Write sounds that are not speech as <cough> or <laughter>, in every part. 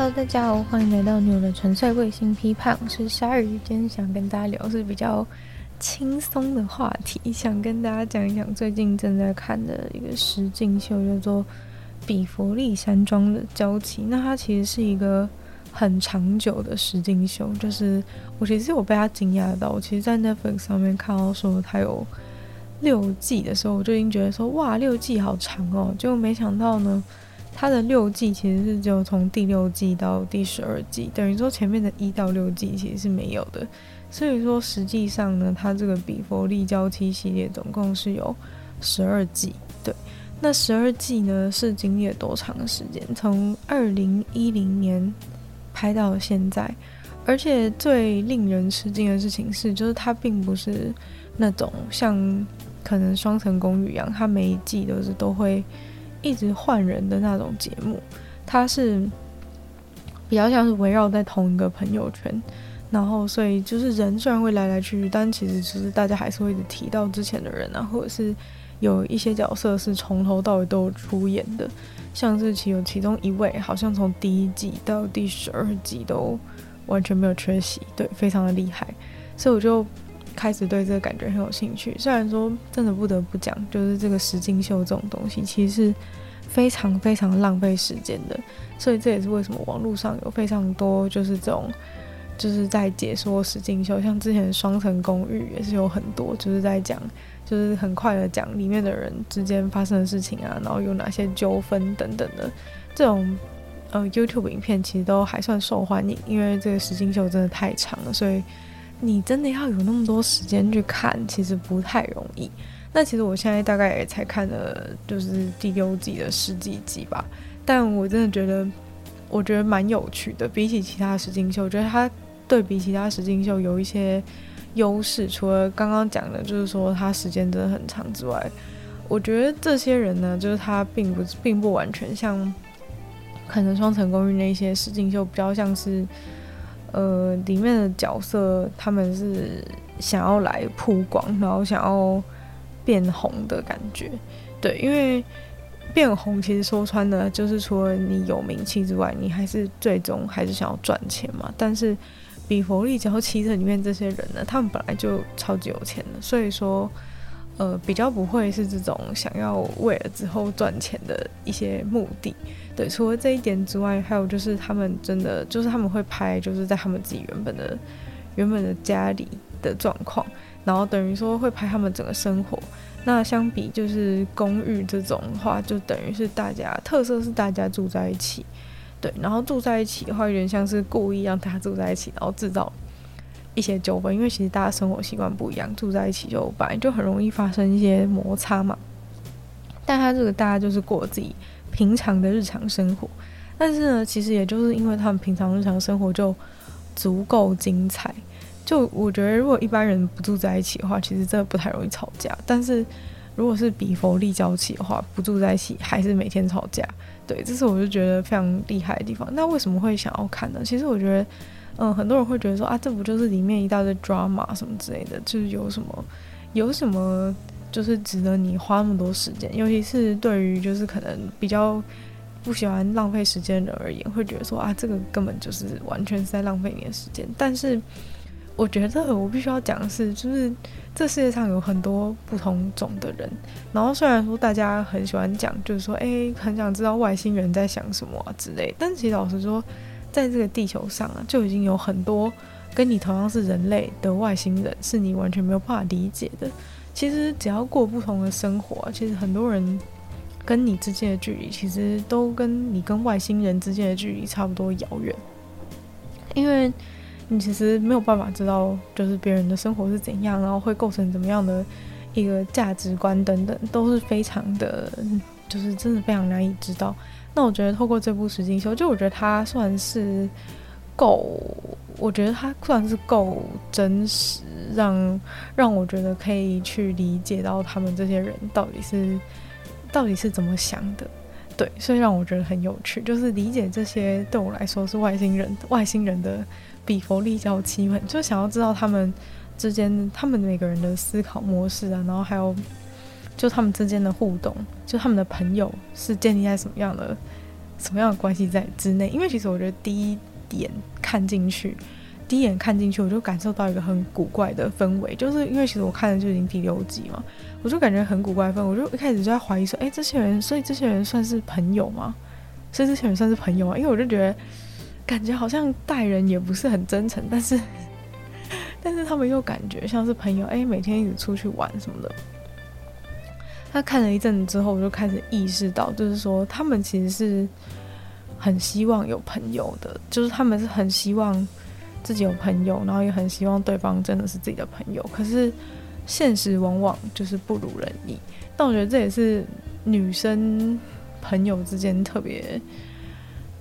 Hello，大家好，欢迎来到牛的纯粹卫星批判，我是鲨鱼。今天想跟大家聊是比较轻松的话题，想跟大家讲一讲最近正在看的一个实境秀，叫做《比佛利山庄的娇妻》。那它其实是一个很长久的实境秀，就是我其实有被它惊讶到。我其实，在 Netflix 上面看到说它有六季的时候，我就已经觉得说哇，六季好长哦，结果没想到呢。它的六季其实是只有从第六季到第十二季，等于说前面的一到六季其实是没有的。所以说实际上呢，它这个比佛利娇妻系列总共是有十二季。对，那十二季呢是经历了多长时间？从二零一零年拍到现在，而且最令人吃惊的事情是，就是它并不是那种像可能双层公寓一样，它每一季都是都会。一直换人的那种节目，它是比较像是围绕在同一个朋友圈，然后所以就是人虽然会来来去去，但其实就是大家还是会一直提到之前的人啊，或者是有一些角色是从头到尾都有出演的，像是其有其中一位好像从第一季到第十二季都完全没有缺席，对，非常的厉害，所以我就。开始对这个感觉很有兴趣，虽然说真的不得不讲，就是这个实境秀这种东西其实是非常非常浪费时间的，所以这也是为什么网络上有非常多就是这种就是在解说实境秀，像之前双层公寓也是有很多就是在讲，就是很快的讲里面的人之间发生的事情啊，然后有哪些纠纷等等的这种呃 YouTube 影片其实都还算受欢迎，因为这个实境秀真的太长了，所以。你真的要有那么多时间去看，其实不太容易。那其实我现在大概也才看了，就是第六季的十几集吧。但我真的觉得，我觉得蛮有趣的。比起其他实境秀，我觉得它对比其他实境秀有一些优势。除了刚刚讲的，就是说它时间真的很长之外，我觉得这些人呢，就是他并不并不完全像可能双层公寓那些实境秀，比较像是。呃，里面的角色他们是想要来曝光，然后想要变红的感觉，对，因为变红其实说穿了就是除了你有名气之外，你还是最终还是想要赚钱嘛。但是比佛利娇妻这里面这些人呢，他们本来就超级有钱的，所以说。呃，比较不会是这种想要为了之后赚钱的一些目的，对。除了这一点之外，还有就是他们真的就是他们会拍，就是在他们自己原本的原本的家里的状况，然后等于说会拍他们整个生活。那相比就是公寓这种的话，就等于是大家特色是大家住在一起，对。然后住在一起的话，有点像是故意让大家住在一起，然后制造。一些纠纷，因为其实大家生活习惯不一样，住在一起就本来就很容易发生一些摩擦嘛。但他这个大家就是过自己平常的日常生活，但是呢，其实也就是因为他们平常日常生活就足够精彩。就我觉得，如果一般人不住在一起的话，其实真的不太容易吵架。但是如果是比佛利娇妻的话，不住在一起还是每天吵架。对，这是我就觉得非常厉害的地方。那为什么会想要看呢？其实我觉得。嗯，很多人会觉得说啊，这不就是里面一大堆 drama 什么之类的，就是有什么有什么就是值得你花那么多时间，尤其是对于就是可能比较不喜欢浪费时间的人而言，会觉得说啊，这个根本就是完全是在浪费你的时间。但是我觉得我必须要讲的是，就是这世界上有很多不同种的人，然后虽然说大家很喜欢讲，就是说诶，很想知道外星人在想什么啊之类，但其实老实说。在这个地球上啊，就已经有很多跟你同样是人类的外星人，是你完全没有办法理解的。其实只要过不同的生活，其实很多人跟你之间的距离，其实都跟你跟外星人之间的距离差不多遥远。因为你其实没有办法知道，就是别人的生活是怎样，然后会构成怎么样的一个价值观等等，都是非常的，就是真的非常难以知道。那我觉得透过这部实境秀，就我觉得它算是够，我觉得它算是够真实，让让我觉得可以去理解到他们这些人到底是到底是怎么想的，对，所以让我觉得很有趣，就是理解这些对我来说是外星人外星人的比佛利娇妻们，就想要知道他们之间他们每个人的思考模式啊，然后还有。就他们之间的互动，就他们的朋友是建立在什么样的什么样的关系在之内？因为其实我觉得第一眼看进去，第一眼看进去，我就感受到一个很古怪的氛围，就是因为其实我看的就已经第六集嘛，我就感觉很古怪的氛围，我就一开始就在怀疑说，哎，这些人，所以这些人算是朋友吗？所以这些人算是朋友吗？因为我就觉得感觉好像待人也不是很真诚，但是 <laughs> 但是他们又感觉像是朋友，哎，每天一直出去玩什么的。他看了一阵子之后，我就开始意识到，就是说他们其实是很希望有朋友的，就是他们是很希望自己有朋友，然后也很希望对方真的是自己的朋友。可是现实往往就是不如人意。但我觉得这也是女生朋友之间特别，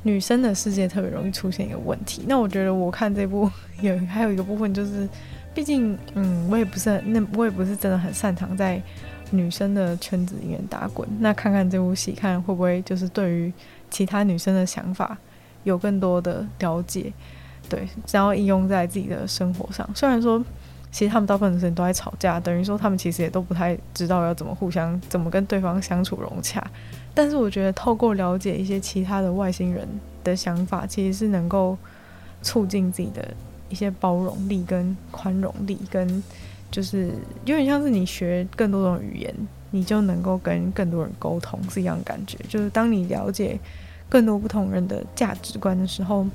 女生的世界特别容易出现一个问题。那我觉得我看这部有还有一个部分就是，毕竟嗯，我也不是很那我也不是真的很擅长在。女生的圈子里面打滚，那看看这部戏，看会不会就是对于其他女生的想法有更多的了解，对，然后应用在自己的生活上。虽然说，其实他们大部分的时间都在吵架，等于说他们其实也都不太知道要怎么互相怎么跟对方相处融洽。但是我觉得透过了解一些其他的外星人的想法，其实是能够促进自己的一些包容力跟宽容力跟。就是有点像是你学更多种语言，你就能够跟更多人沟通是一样的感觉。就是当你了解更多不同人的价值观的时候，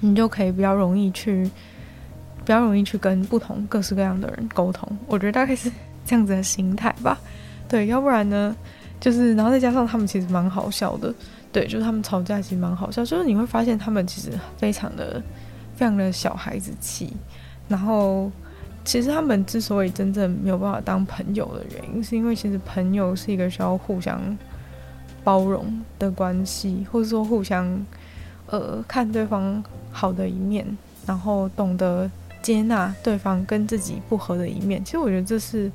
你就可以比较容易去，比较容易去跟不同各式各样的人沟通。我觉得大概是这样子的心态吧。<laughs> 对，要不然呢，就是然后再加上他们其实蛮好笑的。对，就是他们吵架其实蛮好笑，就是你会发现他们其实非常的、非常的小孩子气，然后。其实他们之所以真正没有办法当朋友的原因，是因为其实朋友是一个需要互相包容的关系，或者说互相呃看对方好的一面，然后懂得接纳对方跟自己不合的一面。其实我觉得这是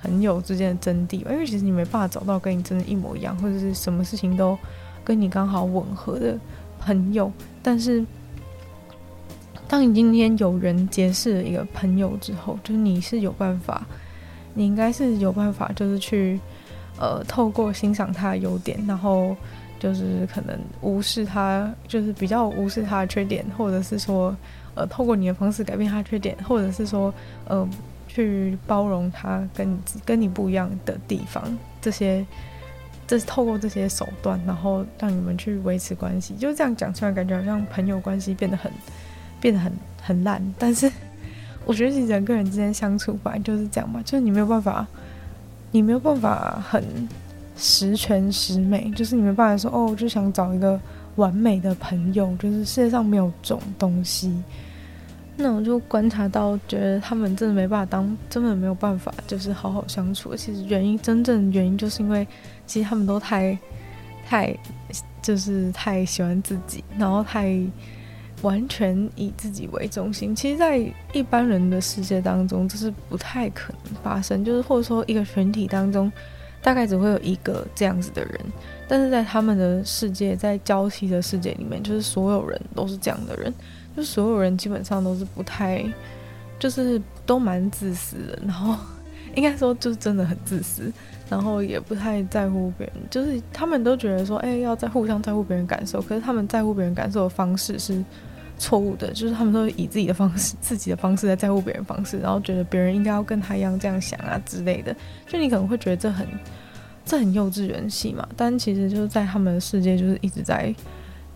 朋友之间的真谛吧，因为其实你没办法找到跟你真的一模一样，或者是什么事情都跟你刚好吻合的朋友，但是。当你今天有人结识一个朋友之后，就是你是有办法，你应该是有办法，就是去，呃，透过欣赏他的优点，然后就是可能无视他，就是比较无视他的缺点，或者是说，呃，透过你的方式改变他的缺点，或者是说，呃，去包容他跟跟你不一样的地方，这些，这是透过这些手段，然后让你们去维持关系，就这样讲出来，感觉好像朋友关系变得很。变得很很烂，但是我觉得其实人跟人之间相处本来就是这样嘛，就是你没有办法，你没有办法很十全十美，就是你没办法说哦，我就想找一个完美的朋友，就是世界上没有这种东西。那我就观察到，觉得他们真的没办法当，真的没有办法，就是好好相处。其实原因，真正原因就是因为其实他们都太太就是太喜欢自己，然后太。完全以自己为中心，其实，在一般人的世界当中，这是不太可能发生。就是或者说，一个群体当中，大概只会有一个这样子的人。但是在他们的世界，在娇妻的世界里面，就是所有人都是这样的人，就所有人基本上都是不太，就是都蛮自私的。然后应该说，就是真的很自私，然后也不太在乎别人。就是他们都觉得说，哎，要在互相在乎别人感受。可是他们在乎别人感受的方式是。错误的，就是他们都以自己的方式、自己的方式在在乎别人方式，然后觉得别人应该要跟他一样这样想啊之类的。就你可能会觉得这很、这很幼稚园戏嘛，但其实就是在他们的世界，就是一直在、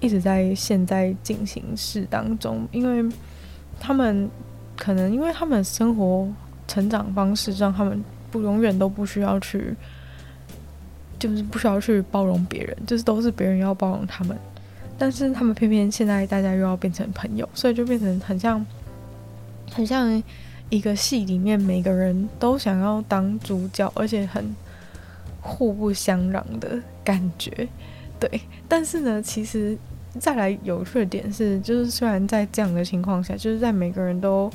一直在现在进行式当中，因为他们可能因为他们生活成长方式让他们不永远都不需要去，就是不需要去包容别人，就是都是别人要包容他们。但是他们偏偏现在大家又要变成朋友，所以就变成很像，很像一个戏里面每个人都想要当主角，而且很互不相让的感觉。对，但是呢，其实再来有趣的点是，就是虽然在这样的情况下，就是在每个人都。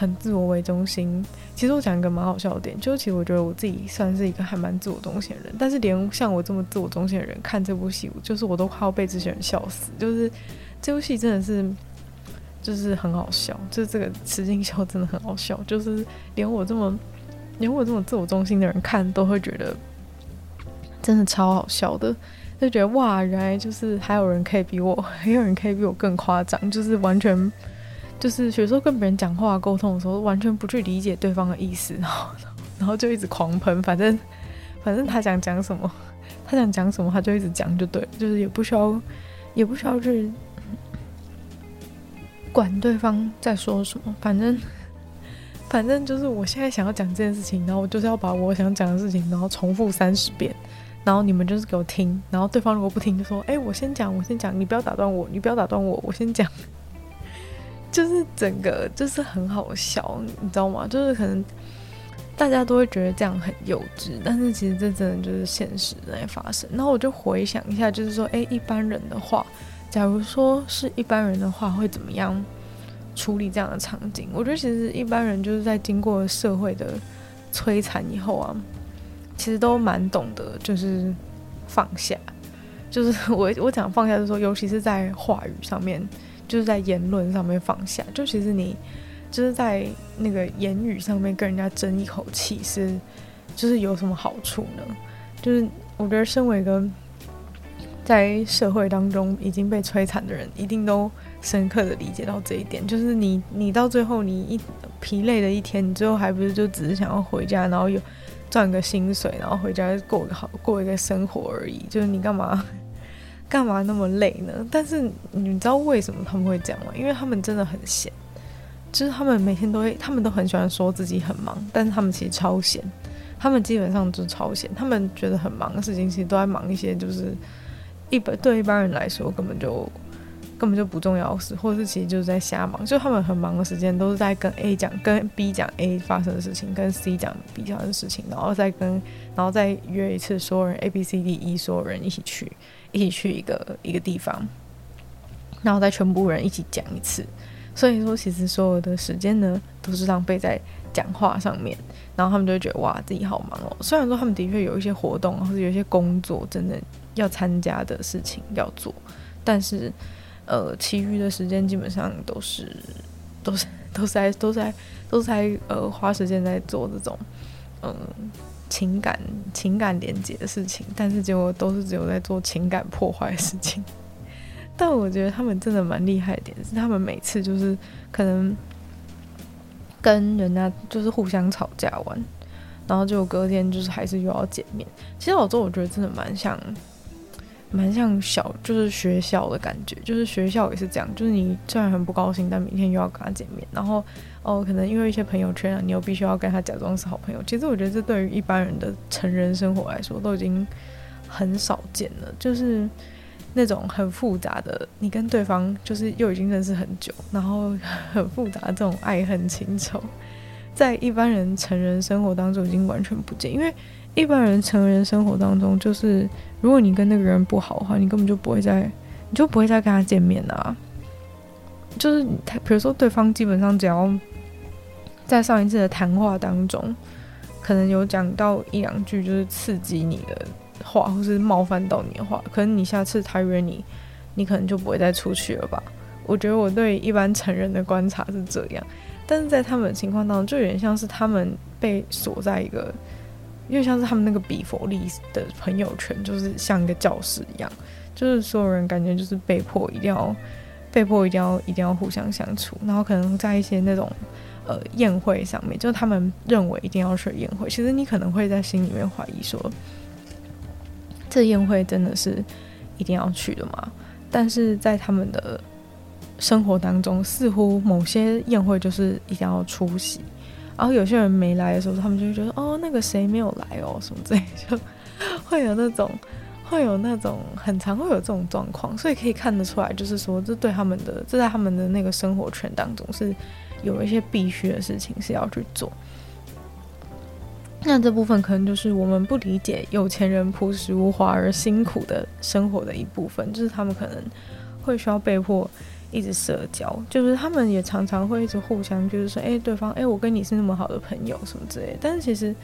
很自我为中心。其实我讲一个蛮好笑的点，就其实我觉得我自己算是一个还蛮自我中心的人，但是连像我这么自我中心的人看这部戏，就是我都快要被这些人笑死。就是这部戏真的是，就是很好笑，就是这个实境秀真的很好笑，就是连我这么连我这么自我中心的人看都会觉得真的超好笑的。就觉得哇，原来就是还有人可以比我，<laughs> 还有人可以比我更夸张，就是完全就是有时候跟别人讲话沟通的时候，完全不去理解对方的意思，然后然后就一直狂喷，反正反正他想讲什么，他想讲什么他就一直讲就对，就是也不需要也不需要去管对方在说什么，反正反正就是我现在想要讲这件事情，然后我就是要把我想讲的事情，然后重复三十遍。然后你们就是给我听，然后对方如果不听，就说：“哎，我先讲，我先讲，你不要打断我，你不要打断我，我先讲。”就是整个就是很好笑，你知道吗？就是可能大家都会觉得这样很幼稚，但是其实这真的就是现实在发生。然后我就回想一下，就是说，哎，一般人的话，假如说是一般人的话，会怎么样处理这样的场景？我觉得其实一般人就是在经过社会的摧残以后啊。其实都蛮懂得，就是放下，就是我我讲放下，就是说，尤其是在话语上面，就是在言论上面放下。就其实你就是在那个言语上面跟人家争一口气，是就是有什么好处呢？就是我觉得，身为一个在社会当中已经被摧残的人，一定都深刻的理解到这一点。就是你你到最后，你一疲累的一天，你最后还不是就只是想要回家，然后有。赚个薪水，然后回家过个好过一个生活而已。就是你干嘛干嘛那么累呢？但是你知道为什么他们会这样吗？因为他们真的很闲，就是他们每天都会，他们都很喜欢说自己很忙，但是他们其实超闲。他们基本上就是超闲，他们觉得很忙的事情，其实都在忙一些，就是一般对一般人来说根本就。根本就不重要事，或是其实就是在瞎忙，就他们很忙的时间都是在跟 A 讲、跟 B 讲 A 发生的事情，跟 C 讲 B 发生的事情，然后再跟，然后再约一次所有人 A、B、C、D、E 所有人一起去，一起去一个一个地方，然后再全部人一起讲一次。所以说，其实所有的时间呢，都是浪费在讲话上面，然后他们就会觉得哇，自己好忙哦。虽然说他们的确有一些活动，或者有一些工作真的要参加的事情要做，但是。呃，其余的时间基本上都是都是都是在都是在都是在呃花时间在做这种嗯、情感情感连接的事情，但是结果都是只有在做情感破坏的事情。<laughs> 但我觉得他们真的蛮厉害的点是，他们每次就是可能跟人家就是互相吵架完，然后就隔天就是还是又要见面。其实我做我觉得真的蛮像。蛮像小，就是学校的感觉，就是学校也是这样，就是你虽然很不高兴，但明天又要跟他见面，然后哦，可能因为一些朋友圈啊，你又必须要跟他假装是好朋友。其实我觉得这对于一般人的成人生活来说，都已经很少见了，就是那种很复杂的，你跟对方就是又已经认识很久，然后很复杂的这种爱恨情仇，在一般人成人生活当中已经完全不见，因为。一般人成人生活当中，就是如果你跟那个人不好的话，你根本就不会再，你就不会再跟他见面啊。就是他，比如说对方基本上只要在上一次的谈话当中，可能有讲到一两句就是刺激你的话，或是冒犯到你的话，可能你下次他约你，你可能就不会再出去了吧。我觉得我对一般成人的观察是这样，但是在他们的情况当中，就有点像是他们被锁在一个。因为像是他们那个比佛利的朋友圈，就是像一个教室一样，就是所有人感觉就是被迫一定要，被迫一定要一定要互相相处，然后可能在一些那种呃宴会上面，就他们认为一定要去宴会，其实你可能会在心里面怀疑说，这宴会真的是一定要去的吗？但是在他们的生活当中，似乎某些宴会就是一定要出席。然后有些人没来的时候，他们就会觉得哦，那个谁没有来哦，什么之类，就会有那种，会有那种很常会有这种状况，所以可以看得出来，就是说这对他们的，这在他们的那个生活圈当中是有一些必须的事情是要去做。那这部分可能就是我们不理解有钱人朴实无华而辛苦的生活的一部分，就是他们可能会需要被迫。一直社交，就是他们也常常会一直互相，就是说，哎、对方，哎、我跟你是那么好的朋友，什么之类。但是其实，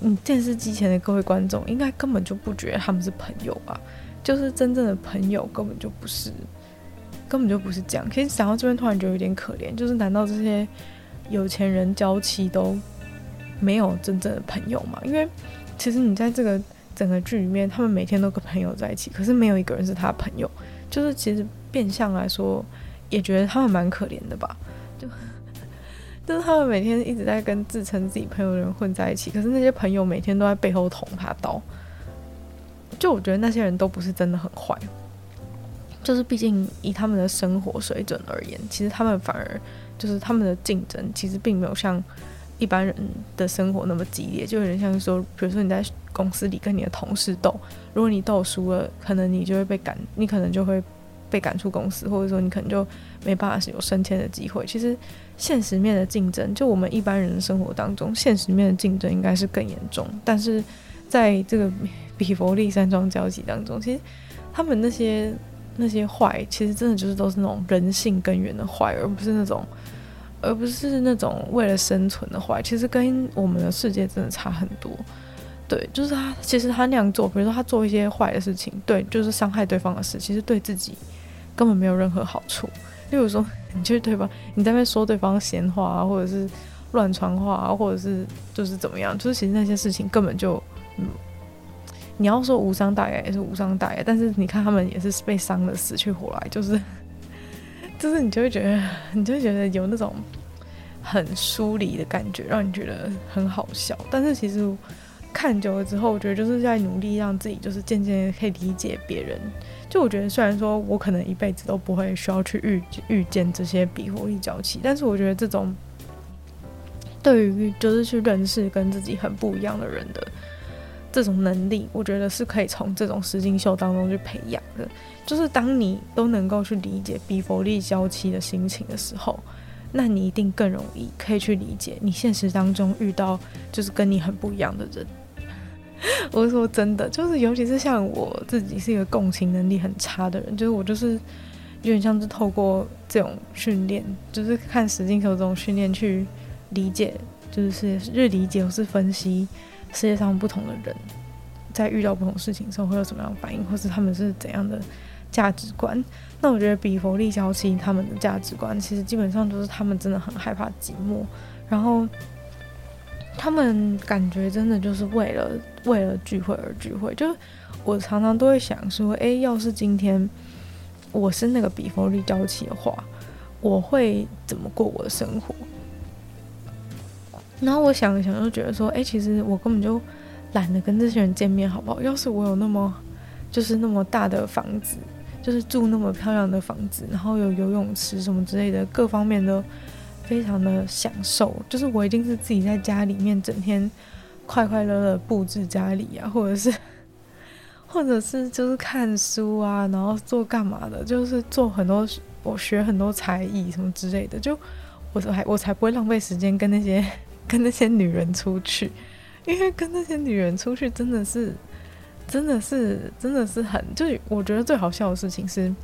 嗯，电视机前的各位观众应该根本就不觉得他们是朋友吧？就是真正的朋友根本就不是，根本就不是这样。其实想到这边，突然觉得有点可怜，就是难道这些有钱人娇妻都没有真正的朋友吗？因为其实你在这个整个剧里面，他们每天都跟朋友在一起，可是没有一个人是他朋友。就是其实变相来说，也觉得他们蛮可怜的吧。就 <laughs> 就是他们每天一直在跟自称自己朋友的人混在一起，可是那些朋友每天都在背后捅他刀。就我觉得那些人都不是真的很坏，就是毕竟以他们的生活水准而言，其实他们反而就是他们的竞争其实并没有像。一般人的生活那么激烈，就有点像说，比如说你在公司里跟你的同事斗，如果你斗输了，可能你就会被赶，你可能就会被赶出公司，或者说你可能就没办法有升迁的机会。其实现实面的竞争，就我们一般人的生活当中，现实面的竞争应该是更严重。但是在这个比佛利山庄交集当中，其实他们那些那些坏，其实真的就是都是那种人性根源的坏，而不是那种。而不是那种为了生存的坏，其实跟我们的世界真的差很多。对，就是他，其实他那样做，比如说他做一些坏的事情，对，就是伤害对方的事，其实对自己根本没有任何好处。例如说，你就对方，你在那边说对方闲话啊，或者是乱传话啊，或者是就是怎么样，就是其实那些事情根本就，嗯，你要说无伤大雅也是无伤大雅，但是你看他们也是被伤的死去活来，就是。就是你就会觉得，你就会觉得有那种很疏离的感觉，让你觉得很好笑。但是其实看久了之后，我觉得就是在努力让自己，就是渐渐可以理解别人。就我觉得，虽然说我可能一辈子都不会需要去遇遇见这些比佛利娇妻，但是我觉得这种对于就是去认识跟自己很不一样的人的。这种能力，我觉得是可以从这种实境秀当中去培养的。就是当你都能够去理解比佛利娇妻的心情的时候，那你一定更容易可以去理解你现实当中遇到就是跟你很不一样的人。<laughs> 我说真的，就是尤其是像我自己是一个共情能力很差的人，就是我就是有点像是透过这种训练，就是看实境秀这种训练去理解，就是日理解或是分析。世界上不同的人，在遇到不同事情的时候会有什么样的反应，或是他们是怎样的价值观？那我觉得比佛利娇妻他们的价值观，其实基本上都是他们真的很害怕寂寞，然后他们感觉真的就是为了为了聚会而聚会。就是我常常都会想说，哎，要是今天我是那个比佛利娇妻的话，我会怎么过我的生活？然后我想一想，就觉得说，哎，其实我根本就懒得跟这些人见面，好不好？要是我有那么，就是那么大的房子，就是住那么漂亮的房子，然后有游泳池什么之类的，各方面都非常的享受。就是我一定是自己在家里面整天快快乐乐布置家里啊，或者是，或者是就是看书啊，然后做干嘛的，就是做很多，我学很多才艺什么之类的。就我还我才不会浪费时间跟那些。跟那些女人出去，因为跟那些女人出去真的是，真的是，真的是很，就我觉得最好笑的事情是，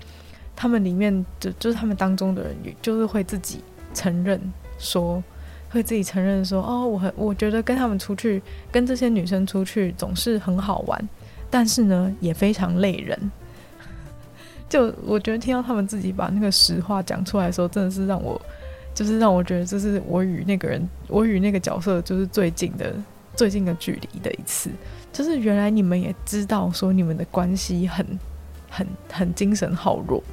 他们里面就就是他们当中的人，就是会自己承认说，会自己承认说，哦，我很我觉得跟他们出去，跟这些女生出去总是很好玩，但是呢，也非常累人。<laughs> 就我觉得听到他们自己把那个实话讲出来的时候，真的是让我。就是让我觉得这是我与那个人，我与那个角色就是最近的最近的距离的一次。就是原来你们也知道说你们的关系很很很精神好弱，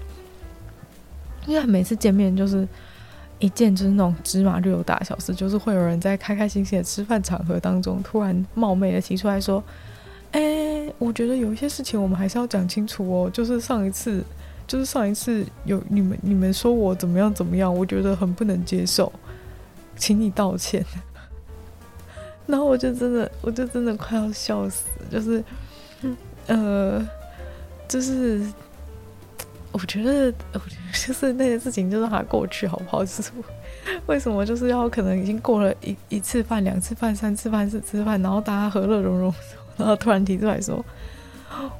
因为每次见面就是一件就是那种芝麻绿油大小事，就是会有人在开开心心的吃饭场合当中突然冒昧的提出来说：“哎、我觉得有一些事情我们还是要讲清楚哦。”就是上一次。就是上一次有你们，你们说我怎么样怎么样，我觉得很不能接受，请你道歉。然后我就真的，我就真的快要笑死，就是，呃，就是，我觉得，我觉得就是 <laughs> 那些事情就让它过去好不好？就 <laughs> 是为什么就是要可能已经过了一一次饭、两次饭、三次饭、四次饭，然后大家和乐融融，然后突然提出来说。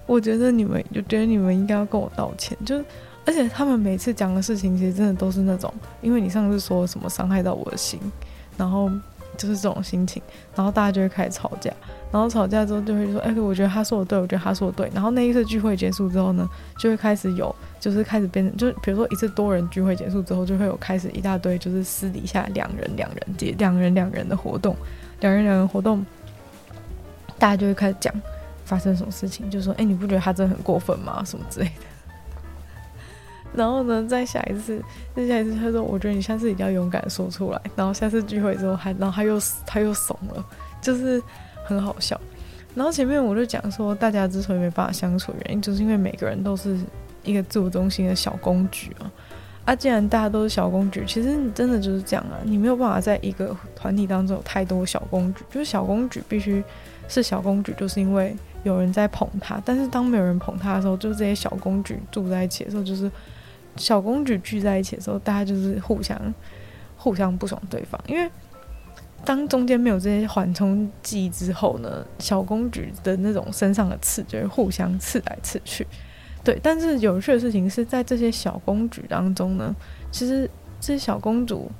我觉得你们，就觉得你们应该要跟我道歉，就是，而且他们每次讲的事情，其实真的都是那种，因为你上次说什么伤害到我的心，然后就是这种心情，然后大家就会开始吵架，然后吵架之后就会说，哎，我觉得他说的对，我觉得他说的对，然后那一次聚会结束之后呢，就会开始有，就是开始变成，就比如说一次多人聚会结束之后，就会有开始一大堆，就是私底下两人两人结两人两人的活动，两人两人活动，大家就会开始讲。发生什么事情，就说：“哎、你不觉得他真的很过分吗？什么之类的。”然后呢，再下一次，再下一次，他说：“我觉得你下次一定要勇敢说出来。”然后下次聚会之后还，然后他又他又怂了，就是很好笑。然后前面我就讲说，大家之所以没办法相处，原因就是因为每个人都是一个自我中心的小公举啊。啊，既然大家都是小公举，其实你真的就是这样啊，你没有办法在一个团体当中有太多小公举，就是小公举必须是小公举，就是因为有人在捧他。但是当没有人捧他的时候，就这些小公举住在一起的时候，就是小公举聚在一起的时候，大家就是互相互相不爽对方，因为。当中间没有这些缓冲剂之后呢，小公举的那种身上的刺就会互相刺来刺去，对。但是有趣的事情是在这些小公举当中呢，其实这些小公主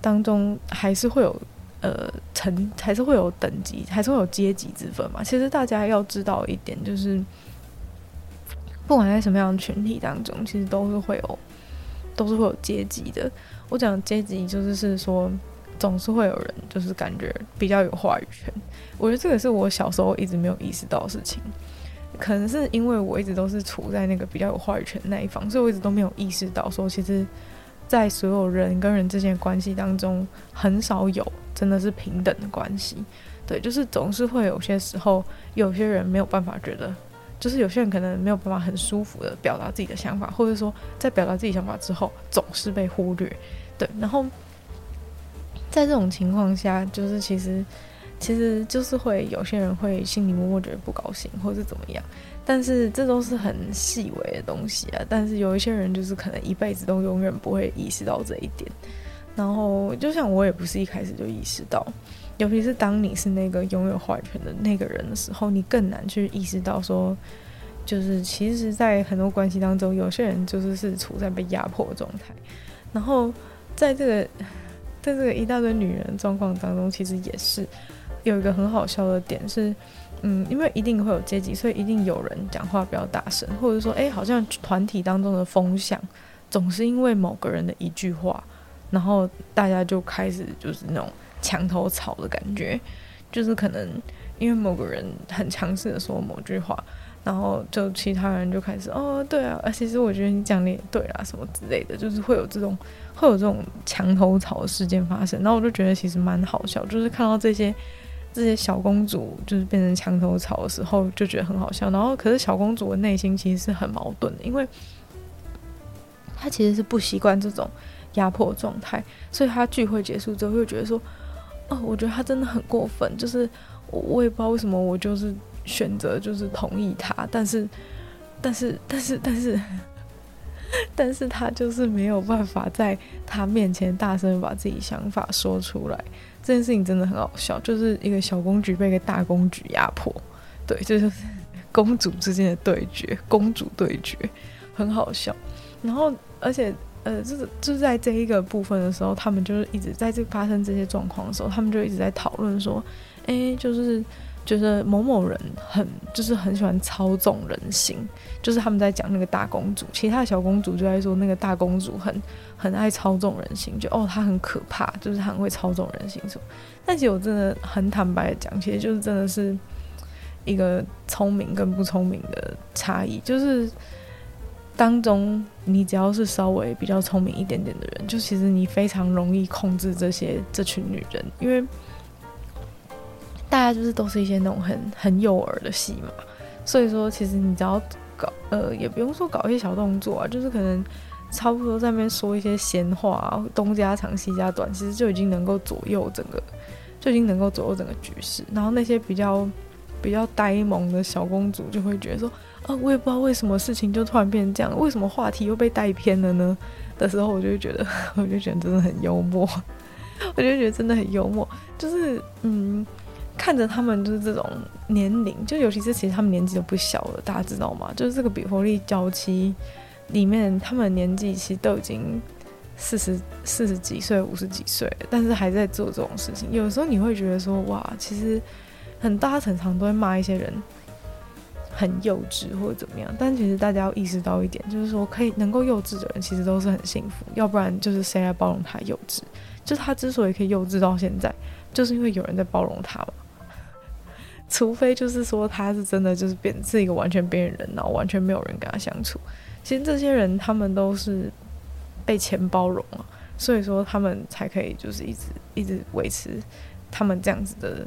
当中还是会有呃层，还是会有等级，还是会有阶级之分嘛。其实大家要知道一点，就是不管在什么样的群体当中，其实都是会有，都是会有阶级的。我讲阶级就是是说。总是会有人就是感觉比较有话语权，我觉得这个是我小时候一直没有意识到的事情，可能是因为我一直都是处在那个比较有话语权那一方，所以我一直都没有意识到说，其实，在所有人跟人之间的关系当中，很少有真的是平等的关系。对，就是总是会有些时候，有些人没有办法觉得，就是有些人可能没有办法很舒服的表达自己的想法，或者说在表达自己想法之后，总是被忽略。对，然后。在这种情况下，就是其实，其实就是会有些人会心里默默觉得不高兴，或者是怎么样。但是这都是很细微的东西啊。但是有一些人就是可能一辈子都永远不会意识到这一点。然后就像我也不是一开始就意识到，尤其是当你是那个拥有话语权的那个人的时候，你更难去意识到说，就是其实，在很多关系当中，有些人就是是处在被压迫的状态。然后在这个。<laughs> 在这个一大堆女人状况当中，其实也是有一个很好笑的点是，嗯，因为一定会有阶级，所以一定有人讲话比较大声，或者说，哎，好像团体当中的风向总是因为某个人的一句话，然后大家就开始就是那种墙头草的感觉，就是可能因为某个人很强势的说某句话。然后就其他人就开始哦，对啊，其实我觉得你讲的也对啊，什么之类的，就是会有这种会有这种墙头草的事件发生。然后我就觉得其实蛮好笑，就是看到这些这些小公主就是变成墙头草的时候，就觉得很好笑。然后可是小公主的内心其实是很矛盾的，因为她其实是不习惯这种压迫状态，所以她聚会结束之后会觉得说，哦，我觉得他真的很过分，就是我我也不知道为什么我就是。选择就是同意他，但是，但是，但是，但是，<laughs> 但是他就是没有办法在他面前大声把自己想法说出来。这件事情真的很好笑，就是一个小公举被一个大公举压迫，对，这就是 <laughs> 公主之间的对决，公主对决，很好笑。然后，而且，呃，就是就是在这一个部分的时候，他们就是一直在这发生这些状况的时候，他们就一直在讨论说，哎，就是。觉得某某人很就是很喜欢操纵人心，就是他们在讲那个大公主，其他小公主就在说那个大公主很很爱操纵人心，就哦她很可怕，就是很会操纵人心什么。但其实我真的很坦白的讲，其实就是真的是一个聪明跟不聪明的差异，就是当中你只要是稍微比较聪明一点点的人，就其实你非常容易控制这些这群女人，因为。大家就是都是一些那种很很诱饵的戏嘛，所以说其实你只要搞呃，也不用说搞一些小动作啊，就是可能差不多在那边说一些闲话啊，东家长西家短，其实就已经能够左右整个，就已经能够左右整个局势。然后那些比较比较呆萌的小公主就会觉得说，啊，我也不知道为什么事情就突然变成这样，为什么话题又被带偏了呢？的时候，我就会觉得，<laughs> 我就觉得真的很幽默，<laughs> 我就觉得真的很幽默，就是嗯。看着他们就是这种年龄，就尤其是其实他们年纪都不小了，大家知道吗？就是这个比佛利娇妻里面，他们年纪其实都已经四十四十几岁、五十几岁，但是还在做这种事情。有时候你会觉得说，哇，其实很大常常都会骂一些人很幼稚或者怎么样，但其实大家要意识到一点，就是说可以能够幼稚的人，其实都是很幸福，要不然就是谁来包容他幼稚？就他之所以可以幼稚到现在，就是因为有人在包容他嘛。除非就是说他是真的就是变是一个完全边缘人，然后完全没有人跟他相处。其实这些人他们都是被钱包容了，所以说他们才可以就是一直一直维持他们这样子的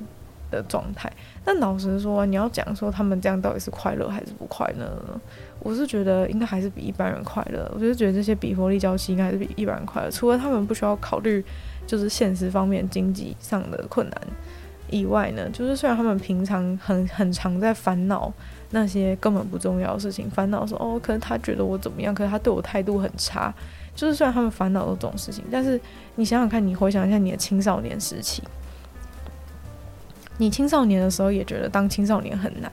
的状态。但老实说，你要讲说他们这样到底是快乐还是不快乐呢？我是觉得应该还是比一般人快乐。我就觉得这些比佛利娇妻应该还是比一般人快乐，除了他们不需要考虑就是现实方面经济上的困难。以外呢，就是虽然他们平常很很常在烦恼那些根本不重要的事情，烦恼说哦，可能他觉得我怎么样，可是他对我态度很差。就是虽然他们烦恼的这种事情，但是你想想看，你回想一下你的青少年时期，你青少年的时候也觉得当青少年很难，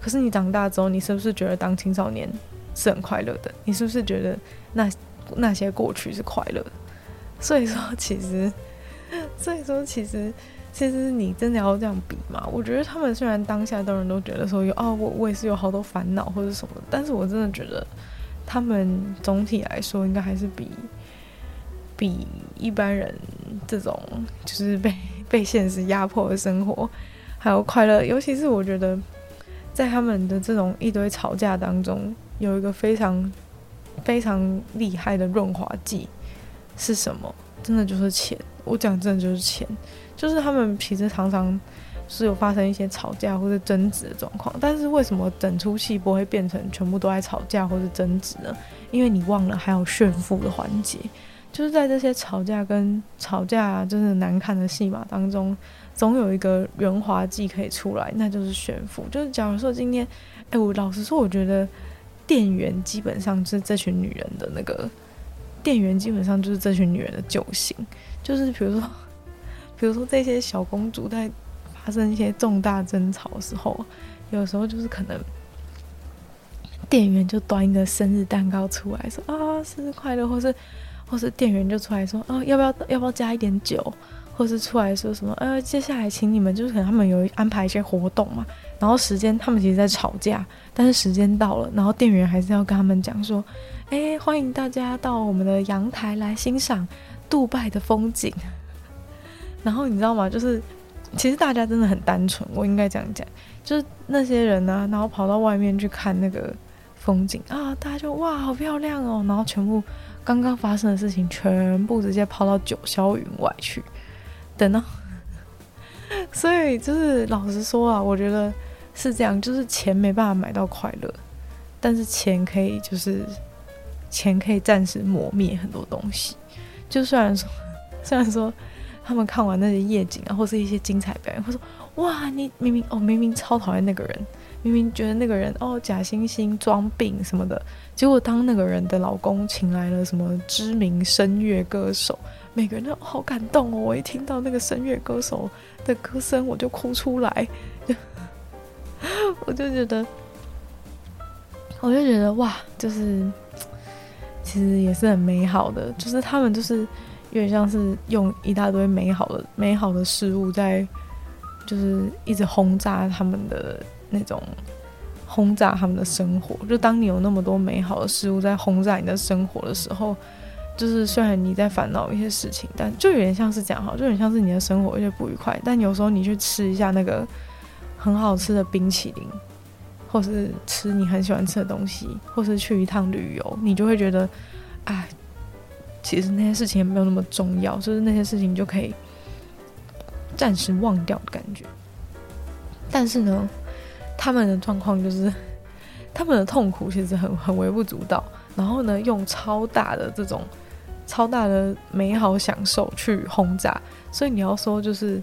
可是你长大之后，你是不是觉得当青少年是很快乐的？你是不是觉得那那些过去是快乐的？<laughs> 所以说，其实，所以说，其实。其实你真的要这样比嘛？我觉得他们虽然当下的人都觉得说有哦，我我也是有好多烦恼或者什么，但是我真的觉得他们总体来说应该还是比比一般人这种就是被被现实压迫的生活还有快乐。尤其是我觉得在他们的这种一堆吵架当中，有一个非常非常厉害的润滑剂是什么？真的就是钱。我讲真的就是钱。就是他们其实常常是有发生一些吵架或者争执的状况，但是为什么整出戏不会变成全部都在吵架或者争执呢？因为你忘了还有炫富的环节，就是在这些吵架跟吵架真的难看的戏码当中，总有一个圆滑剂可以出来，那就是炫富。就是假如说今天，哎，我老实说，我觉得店员基本上是这群女人的那个店员，基本上就是这群女人的救星，就是比如说。<laughs> 比如说这些小公主在发生一些重大争吵的时候，有时候就是可能店员就端一个生日蛋糕出来说啊生日快乐，或是或是店员就出来说哦要不要要不要加一点酒，或是出来说什么呃接下来请你们就是可能他们有安排一些活动嘛，然后时间他们其实在吵架，但是时间到了，然后店员还是要跟他们讲说，哎欢迎大家到我们的阳台来欣赏杜拜的风景。<laughs> 然后你知道吗？就是其实大家真的很单纯，我应该这样讲，就是那些人呢、然后跑到外面去看那个风景啊，大家就哇，好漂亮哦，然后全部刚刚发生的事情全部直接抛到九霄云外去，等到，<laughs> 所以就是老实说啊，我觉得是这样，就是钱没办法买到快乐，但是钱可以就是钱可以暂时磨灭很多东西，就虽然说 <laughs> 虽然说。他们看完那些夜景啊，或是一些精彩表演，会说：“哇，你明明哦，明明超讨厌那个人，明明觉得那个人哦假惺惺装病什么的，结果当那个人的老公请来了什么知名声乐歌手，每个人都好感动哦！我一听到那个声乐歌手的歌声，我就哭出来，<laughs> 我就觉得，我就觉得哇，就是其实也是很美好的，就是他们就是。”有点像是用一大堆美好的、美好的事物在，就是一直轰炸他们的那种，轰炸他们的生活。就当你有那么多美好的事物在轰炸你的生活的时候，就是虽然你在烦恼一些事情，但就有点像是这样哈，就有点像是你的生活有点不愉快。但有时候你去吃一下那个很好吃的冰淇淋，或是吃你很喜欢吃的东西，或是去一趟旅游，你就会觉得，哎。其实那些事情也没有那么重要，就是那些事情就可以暂时忘掉的感觉。但是呢，他们的状况就是，他们的痛苦其实很很微不足道，然后呢，用超大的这种超大的美好享受去轰炸。所以你要说就是，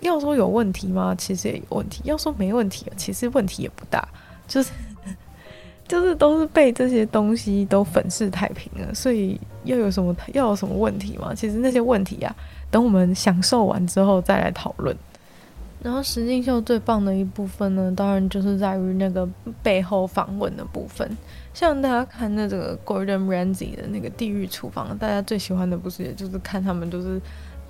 要说有问题吗？其实也有问题。要说没问题，其实问题也不大，就是。<laughs> 就是都是被这些东西都粉饰太平了，所以又有什么要有什么问题吗？其实那些问题啊，等我们享受完之后再来讨论。然后实境秀最棒的一部分呢，当然就是在于那个背后访问的部分。像大家看那个 Gordon Ramsay 的那个《地狱厨房》，大家最喜欢的不是也就是看他们就是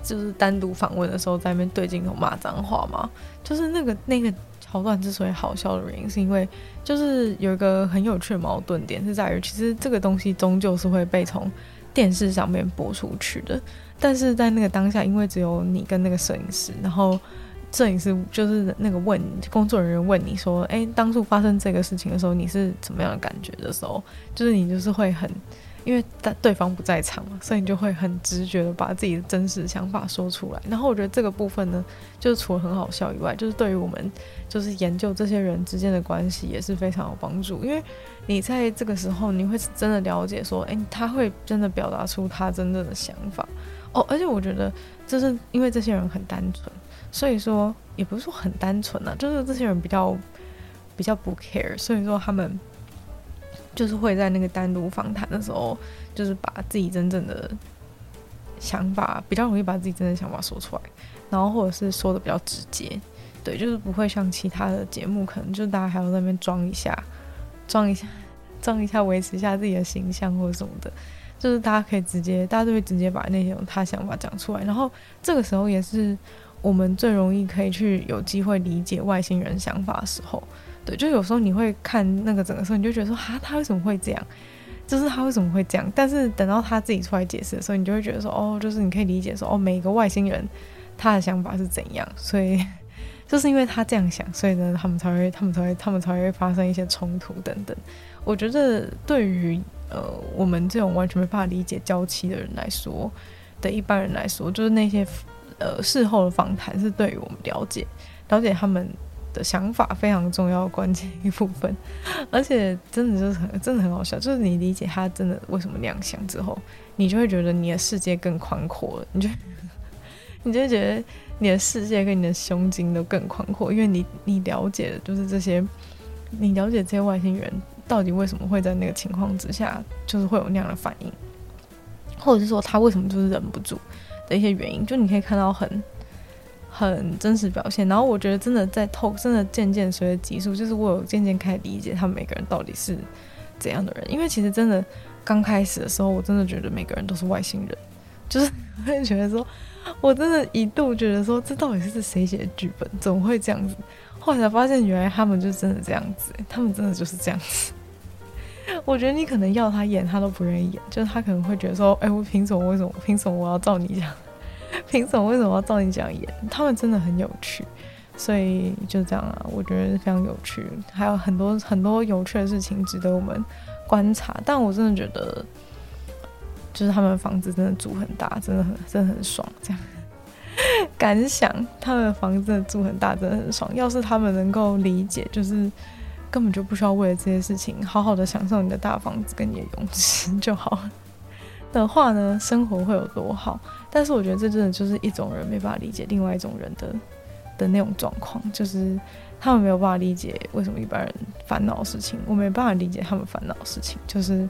就是单独访问的时候在那边对镜头骂脏话吗？就是那个那个。桥段之所以好笑的原因，是因为就是有一个很有趣的矛盾点，是在于其实这个东西终究是会被从电视上面播出去的，但是在那个当下，因为只有你跟那个摄影师，然后摄影师就是那个问工作人员问你说：“哎，当初发生这个事情的时候，你是怎么样的感觉的时候？”就是你就是会很，因为对方不在场嘛，所以你就会很直觉的把自己的真实想法说出来。然后我觉得这个部分呢，就是除了很好笑以外，就是对于我们就是研究这些人之间的关系也是非常有帮助。因为你在这个时候，你会真的了解说：“哎，他会真的表达出他真正的想法。”哦，而且我觉得就是因为这些人很单纯。所以说，也不是说很单纯啊，就是这些人比较比较不 care，所以说他们就是会在那个单独访谈的时候，就是把自己真正的想法比较容易把自己真的想法说出来，然后或者是说的比较直接，对，就是不会像其他的节目，可能就大家还要那边装一下，装一下，装一下，维持一下自己的形象或者什么的，就是大家可以直接，大家都会直接把那些他想法讲出来，然后这个时候也是。我们最容易可以去有机会理解外星人想法的时候，对，就有时候你会看那个整个时候，你就觉得说，哈，他为什么会这样？就是他为什么会这样？但是等到他自己出来解释的时候，你就会觉得说，哦，就是你可以理解说，哦，每个外星人他的想法是怎样，所以就是因为他这样想，所以呢，他们才会，他们才会，他们才会发生一些冲突等等。我觉得对于呃我们这种完全没办法理解娇妻的人来说，的一般人来说，就是那些。呃，事后的访谈是对于我们了解、了解他们的想法非常重要关键一部分，<laughs> 而且真的就是很、真的很好笑，就是你理解他真的为什么那样想之后，你就会觉得你的世界更宽阔了，你就你就会觉得你的世界跟你的胸襟都更宽阔，因为你你了解的就是这些，你了解这些外星人到底为什么会在那个情况之下，就是会有那样的反应，或者是说他为什么就是忍不住。的一些原因，就你可以看到很很真实表现。然后我觉得真的在透，真的渐渐随着集数，就是我有渐渐开始理解他们每个人到底是怎样的人。因为其实真的刚开始的时候，我真的觉得每个人都是外星人，就是会觉得说，我真的一度觉得说，这到底是谁写的剧本？怎么会这样子？后来才发现，原来他们就真的这样子，他们真的就是这样子。我觉得你可能要他演，他都不愿意演。就是他可能会觉得说：“哎、我凭什么？为什么？凭什么我要照你这样？<laughs> 凭什么？为什么要照你这样演？”他们真的很有趣，所以就这样啊。我觉得非常有趣，还有很多很多有趣的事情值得我们观察。但我真的觉得，就是他们房子真的住很大，真的很真的很爽。这样 <laughs> 感想，他们的房子住很大，真的很爽。要是他们能够理解，就是。根本就不需要为了这些事情好好的享受你的大房子跟你的泳池就好的话呢，生活会有多好？但是我觉得这真的就是一种人没办法理解另外一种人的的那种状况，就是他们没有办法理解为什么一般人烦恼的事情，我没办法理解他们烦恼的事情，就是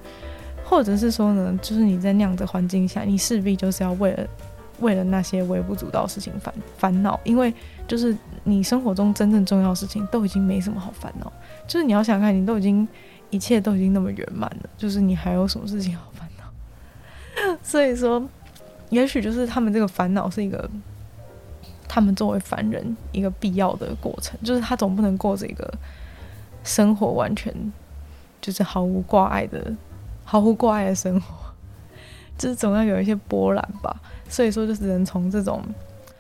或者是说呢，就是你在那样的环境下，你势必就是要为了为了那些微不足道的事情烦烦恼，因为就是你生活中真正重要的事情都已经没什么好烦恼。就是你要想看，你都已经一切都已经那么圆满了，就是你还有什么事情好？<laughs> 所以说，也许就是他们这个烦恼是一个他们作为凡人一个必要的过程，就是他总不能过着一个生活完全就是毫无挂碍的、毫无挂碍的生活，<laughs> 就是总要有一些波澜吧。所以说，就只能从这种。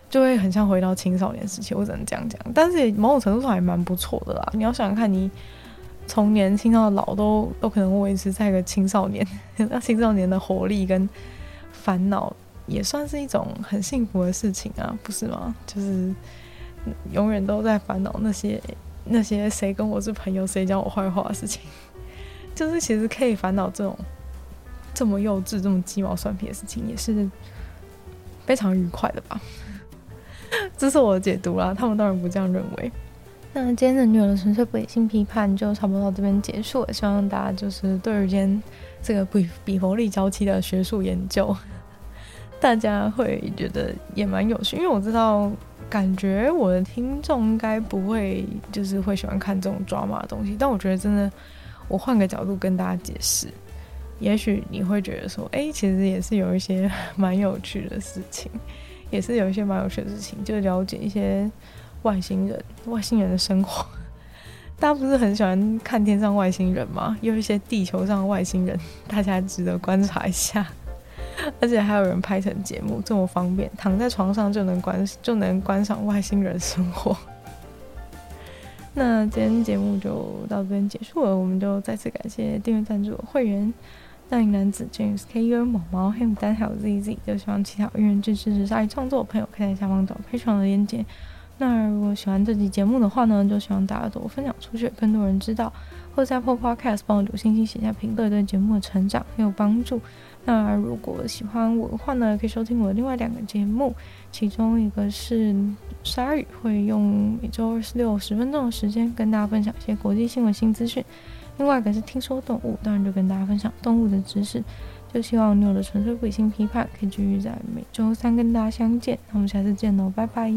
就会很像回到青少年时期，我只能这样讲，但是也某种程度上还蛮不错的啦。你要想想看，你从年轻到老都都可能维持在一个青少年，<laughs> 那青少年的活力跟烦恼，也算是一种很幸福的事情啊，不是吗？就是永远都在烦恼那些那些谁跟我是朋友，谁讲我坏话的事情，<laughs> 就是其实可以烦恼这种这么幼稚、这么鸡毛蒜皮的事情，也是非常愉快的吧。<laughs> 这是我的解读啦，他们当然不这样认为。那今天的女友的纯粹不理性批判就差不多到这边结束了，希望大家就是对于今天这个比比佛利娇妻的学术研究，<laughs> 大家会觉得也蛮有趣，因为我知道，感觉我的听众应该不会就是会喜欢看这种抓马的东西，但我觉得真的，我换个角度跟大家解释，也许你会觉得说，哎、其实也是有一些蛮有趣的事情。也是有一些蛮有趣的事情，就了解一些外星人、外星人的生活。<laughs> 大家不是很喜欢看天上外星人吗？有一些地球上的外星人，<laughs> 大家值得观察一下。<laughs> 而且还有人拍成节目，这么方便，躺在床上就能观就能观赏外星人生活。那今天节目就到这边结束了，我们就再次感谢订阅赞助会员。大龄男子 James K U 毛毛黑牡丹还有 Z Z，就希望其他有愿意支持鲨鱼创作的朋友可以在下方找 Patreon 的链接。那如果喜欢这期节目的话呢，就希望大家多分享出去，更多人知道，或者在 Podcast 帮我留星星写下评论，对节目的成长很有帮助。那如果喜欢我的话呢，可以收听我的另外两个节目，其中一个是鲨鱼会用每周二十六十分钟的时间跟大家分享一些国际新闻新资讯。另外一个是听说动物，当然就跟大家分享动物的知识。就希望你有的纯粹不理性批判可以继续在每周三跟大家相见。那我们下次见喽，拜拜。